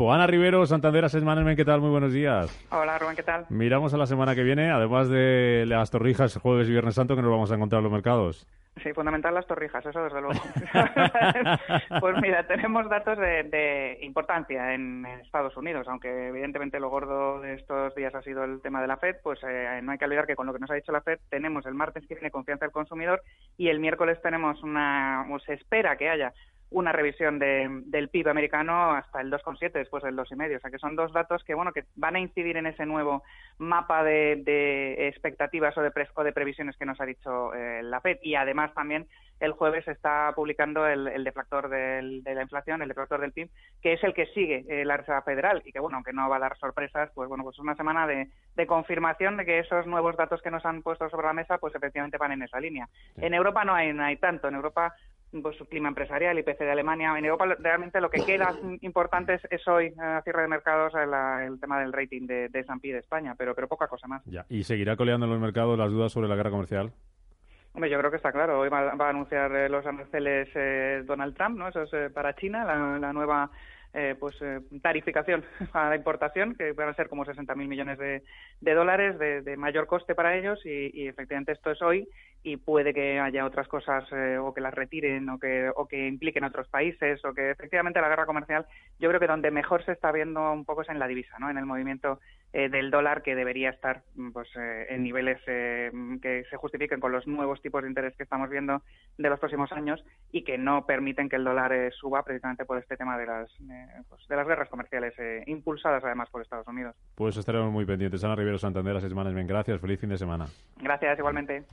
Pues Ana Rivero, Santander Asset Management, ¿qué tal? Muy buenos días. Hola, Rubén, ¿qué tal? Miramos a la semana que viene, además de las torrijas jueves y viernes santo, que nos vamos a encontrar en los mercados. Sí, fundamental las torrijas, eso desde luego. pues mira, tenemos datos de, importancia en Estados Unidos, aunque evidentemente lo gordo de estos días ha sido el tema de la FED, pues eh, no hay que olvidar que con lo que nos ha dicho la FED tenemos el martes que tiene confianza del consumidor y el miércoles tenemos una, o se espera que haya una revisión del PIB americano hasta el 2,7 después del 2,5. O sea que son dos datos que bueno que van a incidir en ese nuevo mapa de, expectativas o de, de previsiones que nos ha dicho eh, la FED. Y además también el jueves está publicando el, deflactor de la inflación, el deflactor del PIB, que es el que sigue eh, la Reserva Federal y que bueno, aunque no va a dar sorpresas, pues bueno, pues es una semana de, confirmación de que esos nuevos datos que nos han puesto sobre la mesa, pues efectivamente van en esa línea. En Europa no hay, no hay tanto. En Europa pues, su clima empresarial, IPC de Alemania. En Europa realmente lo que queda importante es, hoy, a cierre de mercados, el, tema del rating de, de S&P de España, pero, pero poca cosa más. Ya. ¿Y seguirá coleando en los mercados las dudas sobre la guerra comercial? Hombre, yo creo que está claro. Hoy va, a anunciar eh, los aranceles eh, Donald Trump, ¿no? Eso es eh, para China, la, nueva pues tarificación a la importación, que van a ser como 60.000 millones de, dólares de, mayor coste para ellos y, y, efectivamente esto es hoy y puede que haya otras cosas eh, o que las retiren o que, o que impliquen otros países o que efectivamente la guerra comercial yo creo que donde mejor se está viendo un poco es en la divisa, ¿no? en el movimiento eh, del dólar que debería estar mm, pues, eh, en niveles que se justifiquen con los nuevos tipos de interés que estamos viendo de los próximos años y que no permiten que el dólar suba precisamente por este tema de las, pues, de las guerras comerciales impulsadas además por Estados Unidos. Pues estaremos muy pendientes. Ana Rivero Santander, Asset Management. Gracias. Feliz fin de semana. Gracias, igualmente.